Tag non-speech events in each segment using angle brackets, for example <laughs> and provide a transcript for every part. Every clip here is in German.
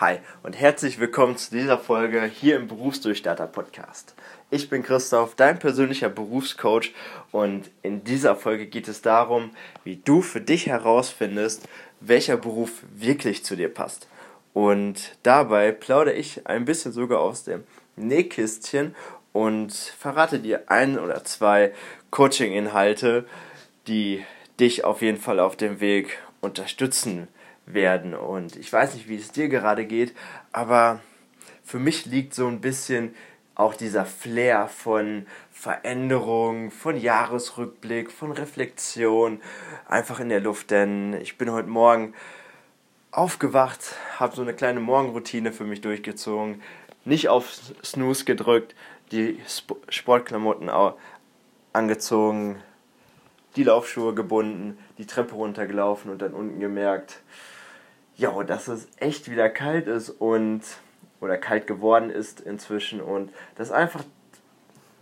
Hi und herzlich willkommen zu dieser Folge hier im Berufsdurchstarter Podcast. Ich bin Christoph, dein persönlicher Berufscoach und in dieser Folge geht es darum, wie du für dich herausfindest, welcher Beruf wirklich zu dir passt. Und dabei plaudere ich ein bisschen sogar aus dem Nähkistchen und verrate dir ein oder zwei Coaching-Inhalte, die dich auf jeden Fall auf dem Weg unterstützen werden. Und ich weiß nicht, wie es dir gerade geht, aber für mich liegt so ein bisschen auch dieser Flair von Veränderung, von Jahresrückblick, von Reflexion einfach in der Luft. Denn ich bin heute Morgen aufgewacht, habe so eine kleine Morgenroutine für mich durchgezogen, nicht auf Snooze gedrückt, die Sportklamotten angezogen, die Laufschuhe gebunden, die Treppe runtergelaufen und dann unten gemerkt, ja, dass es echt wieder kalt ist und oder kalt geworden ist inzwischen und dass einfach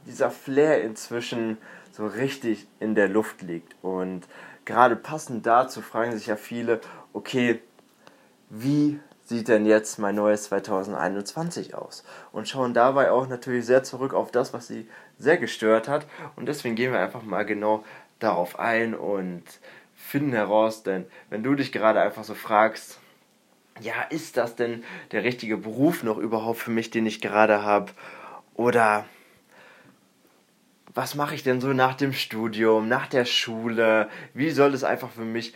dieser Flair inzwischen so richtig in der Luft liegt. Und gerade passend dazu fragen sich ja viele, okay, wie sieht denn jetzt mein neues 2021 aus? Und schauen dabei auch natürlich sehr zurück auf das, was sie sehr gestört hat. Und deswegen gehen wir einfach mal genau darauf ein und finden heraus, denn wenn du dich gerade einfach so fragst, ja, ist das denn der richtige Beruf noch überhaupt für mich, den ich gerade habe? Oder was mache ich denn so nach dem Studium, nach der Schule? Wie soll es einfach für mich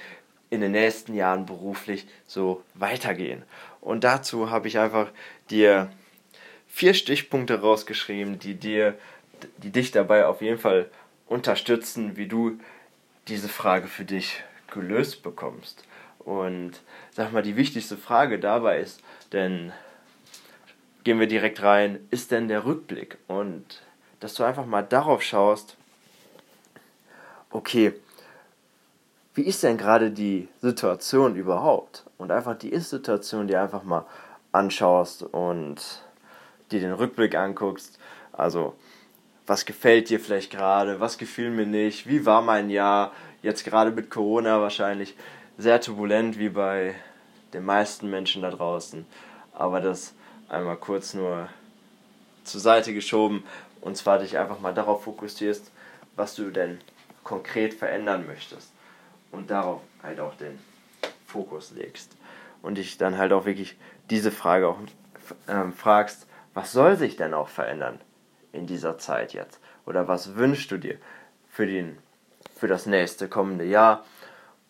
in den nächsten Jahren beruflich so weitergehen? Und dazu habe ich einfach dir vier Stichpunkte rausgeschrieben, die dir, die dich dabei auf jeden Fall unterstützen, wie du diese Frage für dich gelöst bekommst. Und sag mal, die wichtigste Frage dabei ist, denn gehen wir direkt rein, ist denn der Rückblick? Und dass du einfach mal darauf schaust, okay, wie ist denn gerade die Situation überhaupt? Und einfach die Ist-Situation dir einfach mal anschaust und dir den Rückblick anguckst. Also, was gefällt dir vielleicht gerade, was gefiel mir nicht, wie war mein Jahr, jetzt gerade mit Corona wahrscheinlich sehr turbulent wie bei den meisten Menschen da draußen. Aber das einmal kurz nur zur Seite geschoben. Und zwar dich einfach mal darauf fokussierst, was du denn konkret verändern möchtest. Und darauf halt auch den Fokus legst. Und dich dann halt auch wirklich diese Frage auch ähm, fragst, was soll sich denn auch verändern in dieser Zeit jetzt? Oder was wünschst du dir für den für das nächste kommende Jahr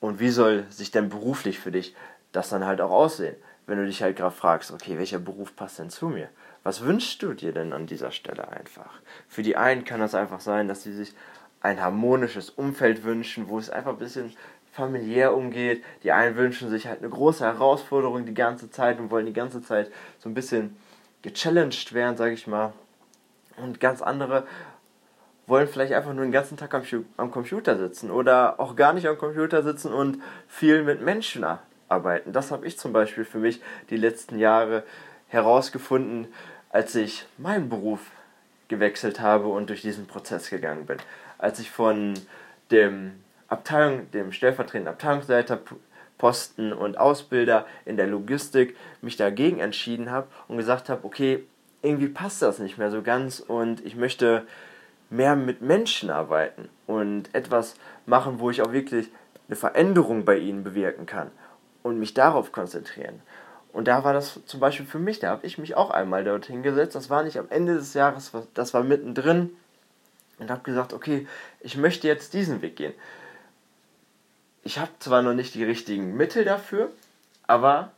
und wie soll sich denn beruflich für dich das dann halt auch aussehen? Wenn du dich halt gerade fragst, okay, welcher Beruf passt denn zu mir? Was wünschst du dir denn an dieser Stelle einfach? Für die einen kann das einfach sein, dass sie sich ein harmonisches Umfeld wünschen, wo es einfach ein bisschen familiär umgeht. Die einen wünschen sich halt eine große Herausforderung die ganze Zeit und wollen die ganze Zeit so ein bisschen gechallenged werden, sage ich mal. Und ganz andere wollen vielleicht einfach nur den ganzen Tag am, am Computer sitzen oder auch gar nicht am Computer sitzen und viel mit Menschen arbeiten. Das habe ich zum Beispiel für mich die letzten Jahre herausgefunden, als ich meinen Beruf gewechselt habe und durch diesen Prozess gegangen bin. Als ich von dem Abteilung, dem stellvertretenden Abteilungsleiter Posten und Ausbilder in der Logistik mich dagegen entschieden habe und gesagt habe, okay, irgendwie passt das nicht mehr so ganz und ich möchte mehr mit Menschen arbeiten und etwas machen, wo ich auch wirklich eine Veränderung bei ihnen bewirken kann und mich darauf konzentrieren. Und da war das zum Beispiel für mich, da habe ich mich auch einmal dorthin gesetzt. Das war nicht am Ende des Jahres, das war mittendrin. Und habe gesagt, okay, ich möchte jetzt diesen Weg gehen. Ich habe zwar noch nicht die richtigen Mittel dafür, aber,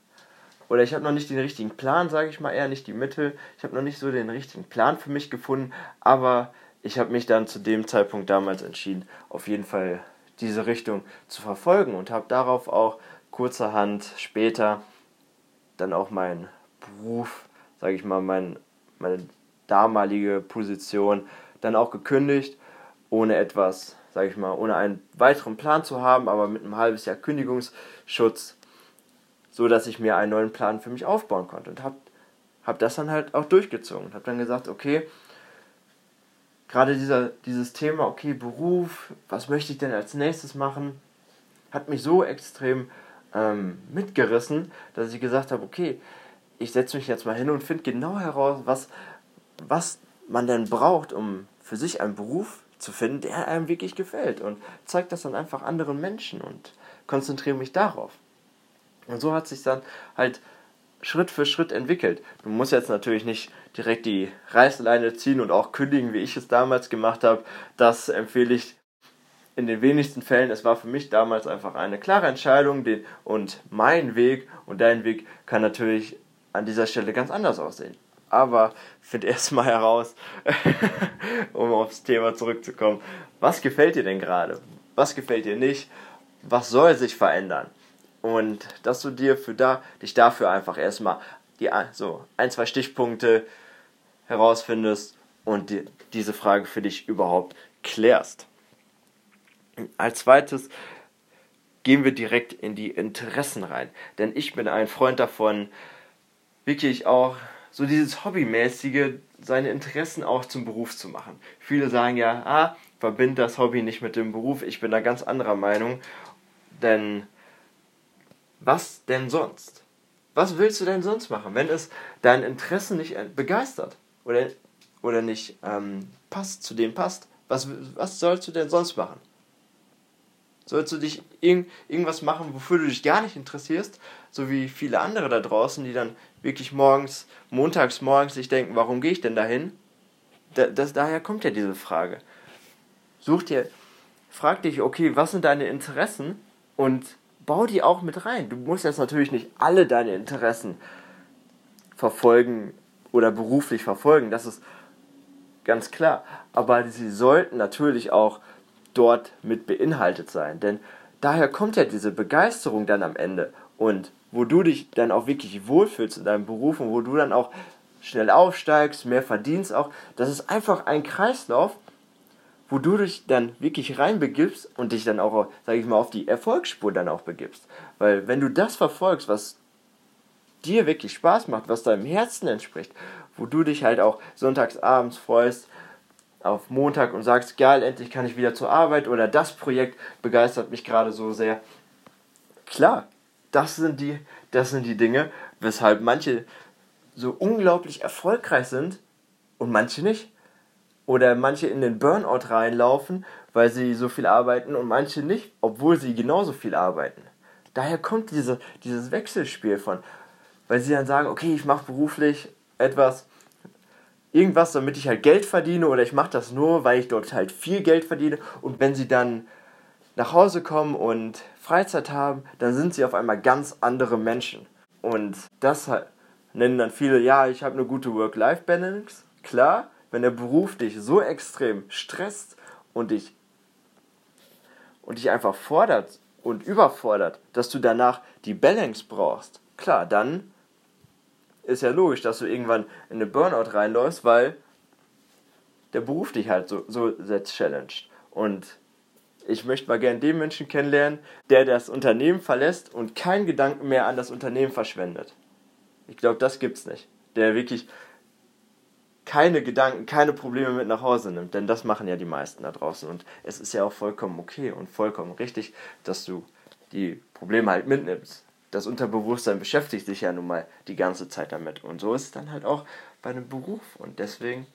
oder ich habe noch nicht den richtigen Plan, sage ich mal eher, nicht die Mittel. Ich habe noch nicht so den richtigen Plan für mich gefunden, aber ich habe mich dann zu dem Zeitpunkt damals entschieden, auf jeden Fall diese Richtung zu verfolgen und habe darauf auch kurzerhand später dann auch meinen Beruf, sage ich mal, mein, meine damalige Position dann auch gekündigt, ohne etwas, sage ich mal, ohne einen weiteren Plan zu haben, aber mit einem halbes Jahr Kündigungsschutz, so dass ich mir einen neuen Plan für mich aufbauen konnte und habe hab das dann halt auch durchgezogen und habe dann gesagt, okay, gerade dieser, dieses Thema, okay, Beruf, was möchte ich denn als nächstes machen, hat mich so extrem ähm, mitgerissen, dass ich gesagt habe, okay, ich setze mich jetzt mal hin und finde genau heraus, was, was man denn braucht, um für sich einen Beruf zu finden, der einem wirklich gefällt und zeige das dann einfach anderen Menschen und konzentriere mich darauf. Und so hat sich dann halt Schritt für Schritt entwickelt. Du musst jetzt natürlich nicht direkt die Reißleine ziehen und auch kündigen, wie ich es damals gemacht habe. Das empfehle ich in den wenigsten Fällen. Es war für mich damals einfach eine klare Entscheidung und mein Weg und dein Weg kann natürlich an dieser Stelle ganz anders aussehen. Aber find <laughs> erstmal heraus, <laughs> um aufs Thema zurückzukommen, was gefällt dir denn gerade? Was gefällt dir nicht? Was soll sich verändern? Und dass du dir für da, dich dafür einfach erstmal die, so ein, zwei Stichpunkte herausfindest und die, diese Frage für dich überhaupt klärst. Als zweites gehen wir direkt in die Interessen rein. Denn ich bin ein Freund davon, wirklich auch so dieses Hobbymäßige, seine Interessen auch zum Beruf zu machen. Viele sagen ja, ah, verbind das Hobby nicht mit dem Beruf. Ich bin da ganz anderer Meinung. Denn was denn sonst? Was willst du denn sonst machen, wenn es deinen Interessen nicht begeistert oder, oder nicht ähm, passt, zu dem passt? Was, was sollst du denn sonst machen? Sollst du dich irg irgendwas machen, wofür du dich gar nicht interessierst, so wie viele andere da draußen, die dann wirklich morgens, montags morgens sich denken, warum gehe ich denn dahin? Da, das, daher kommt ja diese Frage. Such dir, frag dich, okay, was sind deine Interessen und bau die auch mit rein. Du musst jetzt natürlich nicht alle deine Interessen verfolgen oder beruflich verfolgen, das ist ganz klar. Aber sie sollten natürlich auch dort mit beinhaltet sein. Denn daher kommt ja diese Begeisterung dann am Ende. Und wo du dich dann auch wirklich wohlfühlst in deinem Beruf und wo du dann auch schnell aufsteigst, mehr verdienst auch. Das ist einfach ein Kreislauf, wo du dich dann wirklich reinbegibst und dich dann auch, sage ich mal, auf die Erfolgsspur dann auch begibst. Weil wenn du das verfolgst, was dir wirklich Spaß macht, was deinem Herzen entspricht, wo du dich halt auch sonntags abends freust, auf Montag und sagst, geil, endlich kann ich wieder zur Arbeit oder das Projekt begeistert mich gerade so sehr. Klar, das sind die, das sind die Dinge, weshalb manche so unglaublich erfolgreich sind und manche nicht. Oder manche in den Burnout reinlaufen, weil sie so viel arbeiten und manche nicht, obwohl sie genauso viel arbeiten. Daher kommt diese, dieses Wechselspiel von, weil sie dann sagen, okay, ich mache beruflich etwas, irgendwas, damit ich halt Geld verdiene oder ich mache das nur, weil ich dort halt viel Geld verdiene und wenn sie dann nach Hause kommen und Freizeit haben, dann sind sie auf einmal ganz andere Menschen. Und das nennen dann viele, ja, ich habe eine gute Work-Life-Balance. Klar, wenn der Beruf dich so extrem stresst und dich, und dich einfach fordert und überfordert, dass du danach die Balance brauchst, klar, dann ist ja logisch, dass du irgendwann in eine Burnout reinläufst, weil der Beruf dich halt so, so sehr challenged. Und ich möchte mal gerne den Menschen kennenlernen, der das Unternehmen verlässt und keinen Gedanken mehr an das Unternehmen verschwendet. Ich glaube, das gibt's nicht. Der wirklich keine Gedanken, keine Probleme mit nach Hause nimmt, denn das machen ja die meisten da draußen und es ist ja auch vollkommen okay und vollkommen richtig, dass du die Probleme halt mitnimmst das Unterbewusstsein beschäftigt sich ja nun mal die ganze Zeit damit. Und so ist es dann halt auch bei einem Beruf. Und deswegen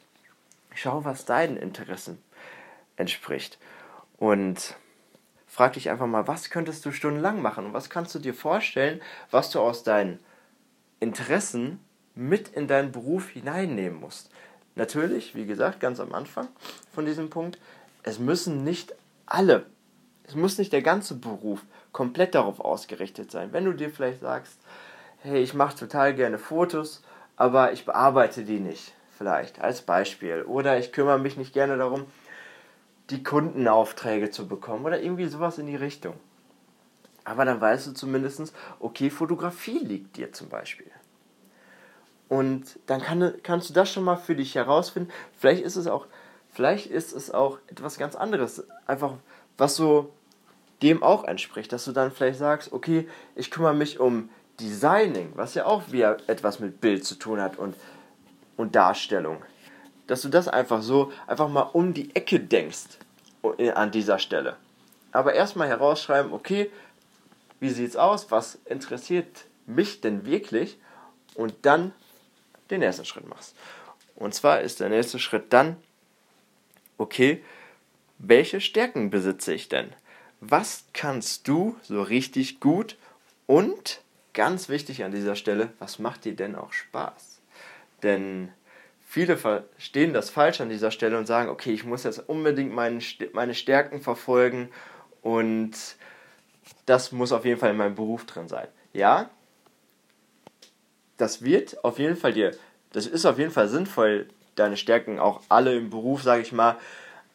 schau, was deinen Interessen entspricht. Und frag dich einfach mal, was könntest du stundenlang machen? Und was kannst du dir vorstellen, was du aus deinen Interessen mit in deinen Beruf hineinnehmen musst? Natürlich, wie gesagt, ganz am Anfang von diesem Punkt, es müssen nicht alle, es muss nicht der ganze Beruf komplett darauf ausgerichtet sein. Wenn du dir vielleicht sagst, hey, ich mache total gerne Fotos, aber ich bearbeite die nicht, vielleicht als Beispiel. Oder ich kümmere mich nicht gerne darum, die Kundenaufträge zu bekommen oder irgendwie sowas in die Richtung. Aber dann weißt du zumindest, okay, Fotografie liegt dir zum Beispiel. Und dann kann, kannst du das schon mal für dich herausfinden. Vielleicht ist es auch, vielleicht ist es auch etwas ganz anderes. Einfach, was so dem auch entspricht, dass du dann vielleicht sagst, okay, ich kümmere mich um Designing, was ja auch wieder etwas mit Bild zu tun hat und, und Darstellung. Dass du das einfach so, einfach mal um die Ecke denkst an dieser Stelle. Aber erstmal herausschreiben, okay, wie sieht's aus, was interessiert mich denn wirklich und dann den nächsten Schritt machst. Und zwar ist der nächste Schritt dann, okay, welche Stärken besitze ich denn? Was kannst du so richtig gut? Und ganz wichtig an dieser Stelle, was macht dir denn auch Spaß? Denn viele verstehen das falsch an dieser Stelle und sagen, okay, ich muss jetzt unbedingt meine, Stärken verfolgen und das muss auf jeden Fall in meinem Beruf drin sein. Ja, das wird auf jeden Fall dir, das ist auf jeden Fall sinnvoll, deine Stärken auch alle im Beruf, sage ich mal,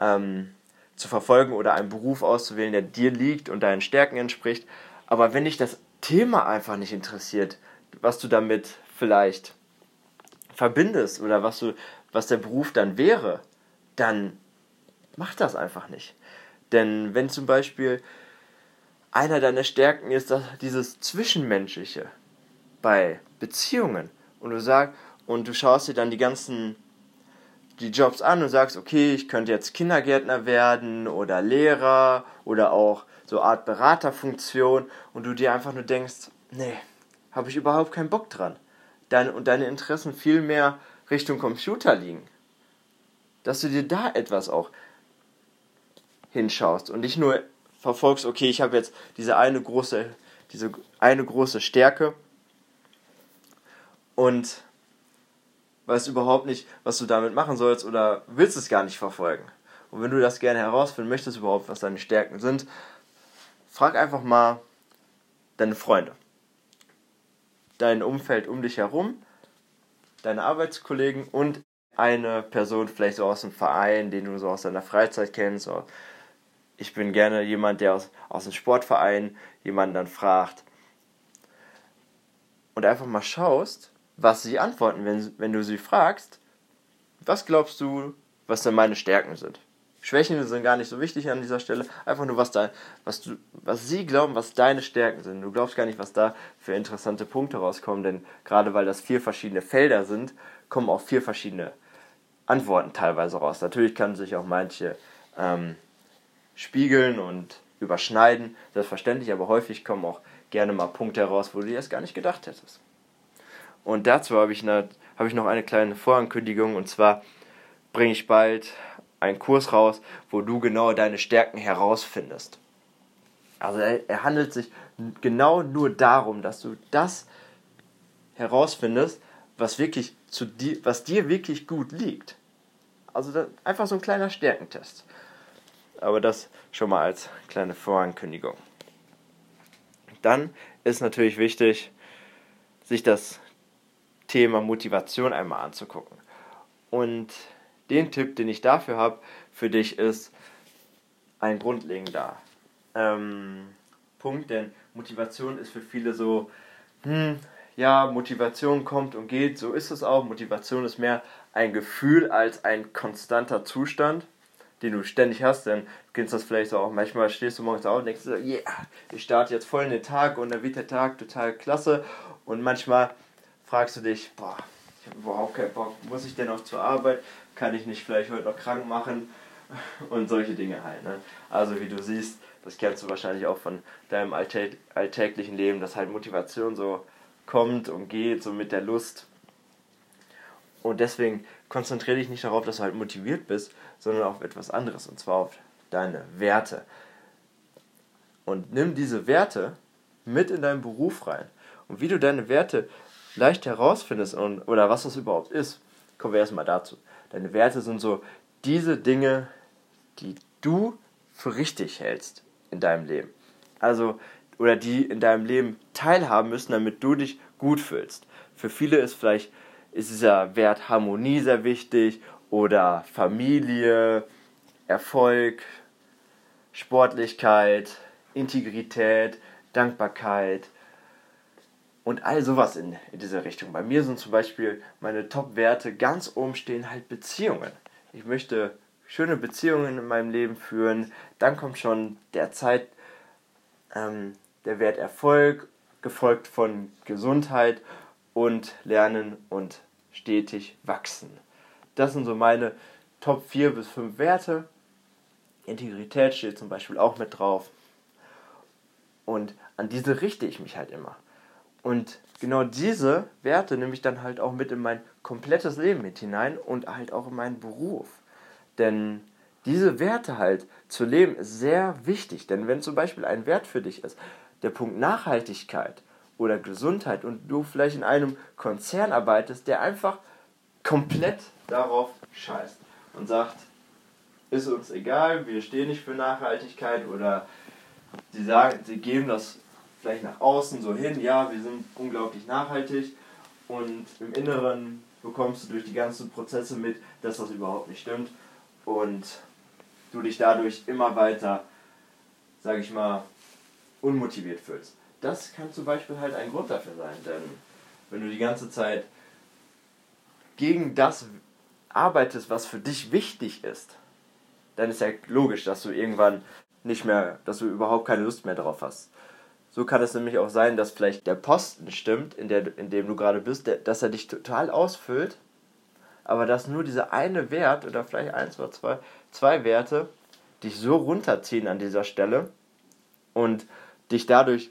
ähm, zu verfolgen oder einen Beruf auszuwählen, der dir liegt und deinen Stärken entspricht. Aber wenn dich das Thema einfach nicht interessiert, was du damit vielleicht verbindest oder was du, was der Beruf dann wäre, dann mach das einfach nicht. Denn wenn zum Beispiel einer deiner Stärken ist, dass dieses Zwischenmenschliche bei Beziehungen und du sagst und du schaust dir dann die ganzen die Jobs an und sagst, okay, ich könnte jetzt Kindergärtner werden oder Lehrer oder auch so Art Beraterfunktion und du dir einfach nur denkst, nee, habe ich überhaupt keinen Bock dran. Deine, und deine Interessen viel mehr Richtung Computer liegen. Dass du dir da etwas auch hinschaust und nicht nur verfolgst, okay, ich habe jetzt diese eine große, diese eine große Stärke und weißt überhaupt nicht, was du damit machen sollst oder willst es gar nicht verfolgen. Und wenn du das gerne herausfinden möchtest, überhaupt, was deine Stärken sind, frag einfach mal deine Freunde, dein Umfeld um dich herum, deine Arbeitskollegen und eine Person vielleicht so aus dem Verein, den du so aus deiner Freizeit kennst. Ich bin gerne jemand, der aus, aus dem Sportverein jemanden dann fragt. Und einfach mal schaust, was sie antworten, wenn, wenn du sie fragst, was glaubst du, was denn meine Stärken sind? Schwächen sind gar nicht so wichtig an dieser Stelle, einfach nur was da, was du, was sie glauben, was deine Stärken sind. Du glaubst gar nicht, was da für interessante Punkte rauskommen, denn gerade weil das vier verschiedene Felder sind, kommen auch vier verschiedene Antworten teilweise raus. Natürlich kann sich auch manche ähm, spiegeln und überschneiden, selbstverständlich, aber häufig kommen auch gerne mal Punkte heraus, wo du dir das gar nicht gedacht hättest. Und dazu habe ich, eine, habe ich noch eine kleine Vorankündigung und zwar bringe ich bald einen Kurs raus, wo du genau deine Stärken herausfindest. Also er, er handelt sich genau nur darum, dass du das herausfindest, was wirklich zu dir, was dir wirklich gut liegt. Also einfach so ein kleiner Stärkentest. Aber das schon mal als kleine Vorankündigung. Dann ist natürlich wichtig, sich das Thema Motivation einmal anzugucken. Und den Tipp, den ich dafür habe, für dich ist ein grundlegender ähm, Punkt, denn Motivation ist für viele so, hm, ja, Motivation kommt und geht, so ist es auch. Motivation ist mehr ein Gefühl als ein konstanter Zustand, den du ständig hast, denn du kennst das vielleicht auch, manchmal stehst du morgens auf und denkst so, yeah, ich starte jetzt voll in den Tag und dann wird der Tag total klasse und manchmal fragst du dich, boah, ich habe überhaupt keinen Bock, muss ich denn noch zur Arbeit? Kann ich nicht vielleicht heute noch krank machen? <laughs> Und solche Dinge halt. Ne? Also wie du siehst, das kennst du wahrscheinlich auch von deinem alltäglichen Leben, dass halt Motivation so kommt und geht, so mit der Lust. Und deswegen konzentriere dich nicht darauf, dass du halt motiviert bist, sondern auf etwas anderes, und zwar auf deine Werte. Und nimm diese Werte mit in deinen Beruf rein. Und wie du deine Werte leicht herausfindest und, oder was das überhaupt ist, kommen wir erstmal dazu. Deine Werte sind so diese Dinge, die du für richtig hältst in deinem Leben. Also, oder die in deinem Leben teilhaben müssen, damit du dich gut fühlst. Für viele ist vielleicht ist dieser Wert Harmonie sehr wichtig oder Familie, Erfolg, Sportlichkeit, Integrität, Dankbarkeit, und all sowas in, in dieser Richtung. Bei mir sind zum Beispiel meine Top-Werte ganz oben stehen halt Beziehungen. Ich möchte schöne Beziehungen in meinem Leben führen. Dann kommt schon der Zeit, ähm, der Wert Erfolg, gefolgt von Gesundheit und Lernen und stetig wachsen. Das sind so meine Top 4 bis 5 Werte. Integrität steht zum Beispiel auch mit drauf. Und an diese richte ich mich halt immer. Und genau diese Werte nehme ich dann halt auch mit in mein komplettes Leben mit hinein und halt auch in meinen Beruf. Denn diese Werte halt zu leben ist sehr wichtig. Denn wenn zum Beispiel ein Wert für dich ist, der Punkt Nachhaltigkeit oder Gesundheit und du vielleicht in einem Konzern arbeitest, der einfach komplett darauf scheißt und sagt, ist uns egal, wir stehen nicht für Nachhaltigkeit oder sie sagen, sie geben das vielleicht nach außen so hin, ja, wir sind unglaublich nachhaltig und im Inneren bekommst du durch die ganzen Prozesse mit, dass das überhaupt nicht stimmt und du dich dadurch immer weiter, sag ich mal, unmotiviert fühlst. Das kann zum Beispiel halt ein Grund dafür sein, denn wenn du die ganze Zeit gegen das arbeitest, was für dich wichtig ist, dann ist ja logisch, dass du irgendwann nicht mehr, dass du überhaupt keine Lust mehr darauf hast. So kann es nämlich auch sein, dass vielleicht der Posten stimmt, in, der, in dem du gerade bist, der, dass er dich total ausfüllt, aber dass nur dieser eine Wert oder vielleicht eins oder zwei, zwei Werte dich so runterziehen an dieser Stelle und dich dadurch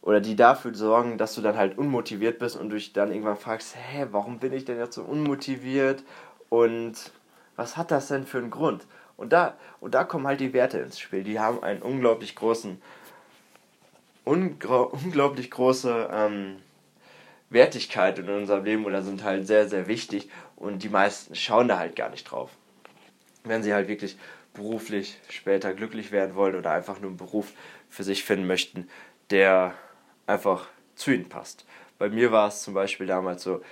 oder die dafür sorgen, dass du dann halt unmotiviert bist und dich dann irgendwann fragst, hä, warum bin ich denn jetzt so unmotiviert und was hat das denn für einen Grund? Und da, und da kommen halt die Werte ins Spiel. Die haben einen unglaublich großen, unglaublich große ähm, Wertigkeit in unserem Leben oder sind halt sehr, sehr wichtig und die meisten schauen da halt gar nicht drauf. Wenn sie halt wirklich beruflich später glücklich werden wollen oder einfach nur einen Beruf für sich finden möchten, der einfach zu ihnen passt. Bei mir war es zum Beispiel damals so,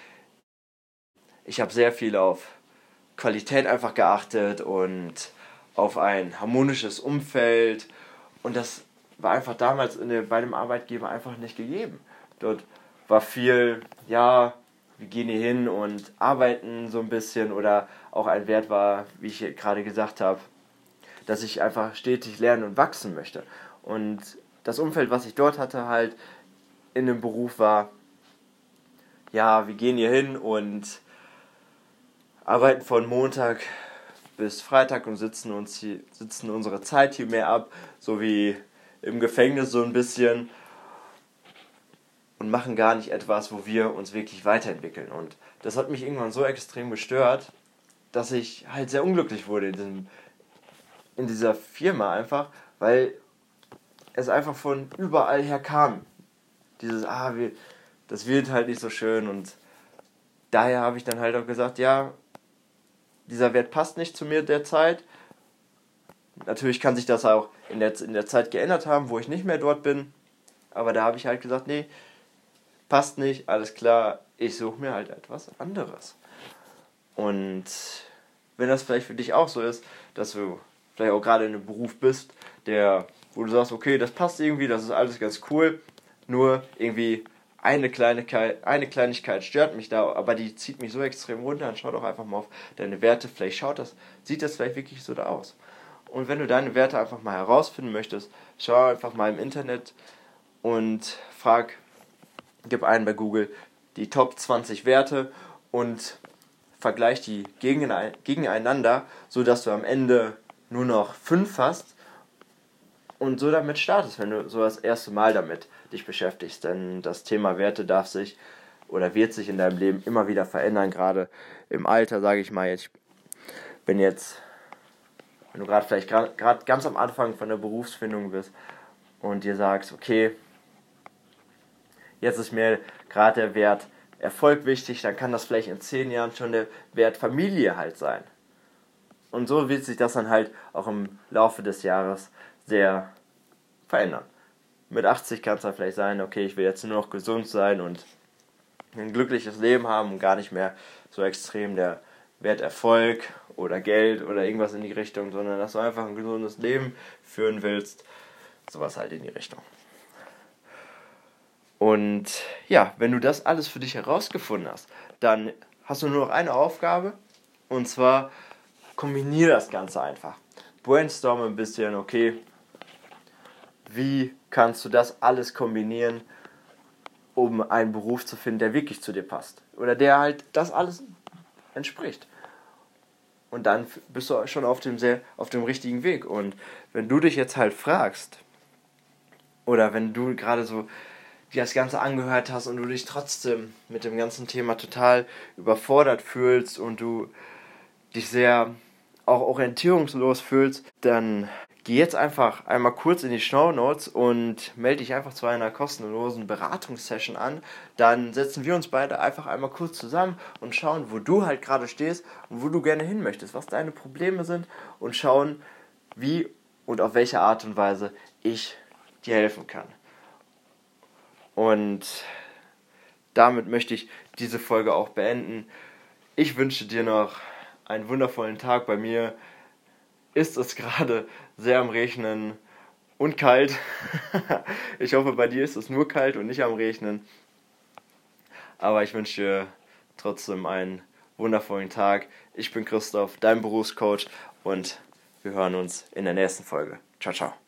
ich habe sehr viel auf Qualität einfach geachtet und auf ein harmonisches Umfeld. Und das war einfach damals in bei dem Arbeitgeber einfach nicht gegeben. Dort war viel, ja, wir gehen hier hin und arbeiten so ein bisschen oder auch ein Wert war, wie ich gerade gesagt habe, dass ich einfach stetig lernen und wachsen möchte. Und das Umfeld, was ich dort hatte, halt in dem Beruf war, ja, wir gehen hier hin und arbeiten von Montag bis Freitag und sitzen uns hier, sitzen unsere Zeit hier mehr ab, so wie im Gefängnis so ein bisschen und machen gar nicht etwas, wo wir uns wirklich weiterentwickeln. Und das hat mich irgendwann so extrem gestört, dass ich halt sehr unglücklich wurde in, diesem, in dieser Firma einfach, weil es einfach von überall her kam. Dieses, ah, wir, das wird halt nicht so schön und daher habe ich dann halt auch gesagt, ja, dieser Wert passt nicht zu mir derzeit. Natürlich kann sich das auch in der, in der Zeit geändert haben, wo ich nicht mehr dort bin. Aber da habe ich halt gesagt, nee, passt nicht, alles klar, ich suche mir halt etwas anderes. Und wenn das vielleicht für dich auch so ist, dass du vielleicht auch gerade in einem Beruf bist, der, wo du sagst, okay, das passt irgendwie, das ist alles ganz cool, nur irgendwie eine Kleinigkeit, eine Kleinigkeit stört mich da, aber die zieht mich so extrem runter. Dann schau doch einfach mal auf deine Werte. Vielleicht schaut das, sieht das vielleicht wirklich so da aus. Und wenn du deine Werte einfach mal herausfinden möchtest, schau einfach mal im Internet und frag, gib ein bei Google die Top 20 Werte und vergleich die gegeneinander, sodass du am Ende nur noch 5 hast und so damit startest, wenn du so das erste Mal damit dich beschäftigst. Denn das Thema Werte darf sich oder wird sich in deinem Leben immer wieder verändern, gerade im Alter, sage ich mal jetzt. Wenn jetzt, wenn du gerade vielleicht gerade ganz am Anfang von der Berufsfindung bist und dir sagst, okay, jetzt ist mir gerade der Wert Erfolg wichtig, dann kann das vielleicht in zehn Jahren schon der Wert Familie halt sein. Und so wird sich das dann halt auch im Laufe des Jahres sehr verändern. Mit 80 kann es dann vielleicht sein, okay, ich will jetzt nur noch gesund sein und ein glückliches Leben haben und gar nicht mehr so extrem der Wert Erfolg oder Geld oder irgendwas in die Richtung, sondern dass du einfach ein gesundes Leben führen willst. Sowas halt in die Richtung. Und ja, wenn du das alles für dich herausgefunden hast, dann hast du nur noch eine Aufgabe und zwar kombiniere das Ganze einfach. Brainstorm ein bisschen, okay, wie kannst du das alles kombinieren, um einen Beruf zu finden, der wirklich zu dir passt. Oder der halt das alles entspricht. Und dann bist du schon auf dem, sehr, auf dem richtigen Weg. Und wenn du dich jetzt halt fragst, oder wenn du gerade so dir das Ganze angehört hast und du dich trotzdem mit dem ganzen Thema total überfordert fühlst und du dich sehr auch orientierungslos fühlst, dann geh jetzt einfach einmal kurz in die Show Notes und melde dich einfach zu einer kostenlosen Beratungssession an. Dann setzen wir uns beide einfach einmal kurz zusammen und schauen, wo du halt gerade stehst und wo du gerne hin möchtest, was deine Probleme sind und schauen, wie und auf welche Art und Weise ich dir helfen kann. Und damit möchte ich diese Folge auch beenden. Ich wünsche dir noch einen wundervollen Tag. Bei mir ist es gerade sehr am Regnen und kalt. <laughs> ich hoffe, bei dir ist es nur kalt und nicht am Regnen. Aber ich wünsche dir trotzdem einen wundervollen Tag. Ich bin Christoph, dein Berufscoach und wir hören uns in der nächsten Folge. Ciao, ciao.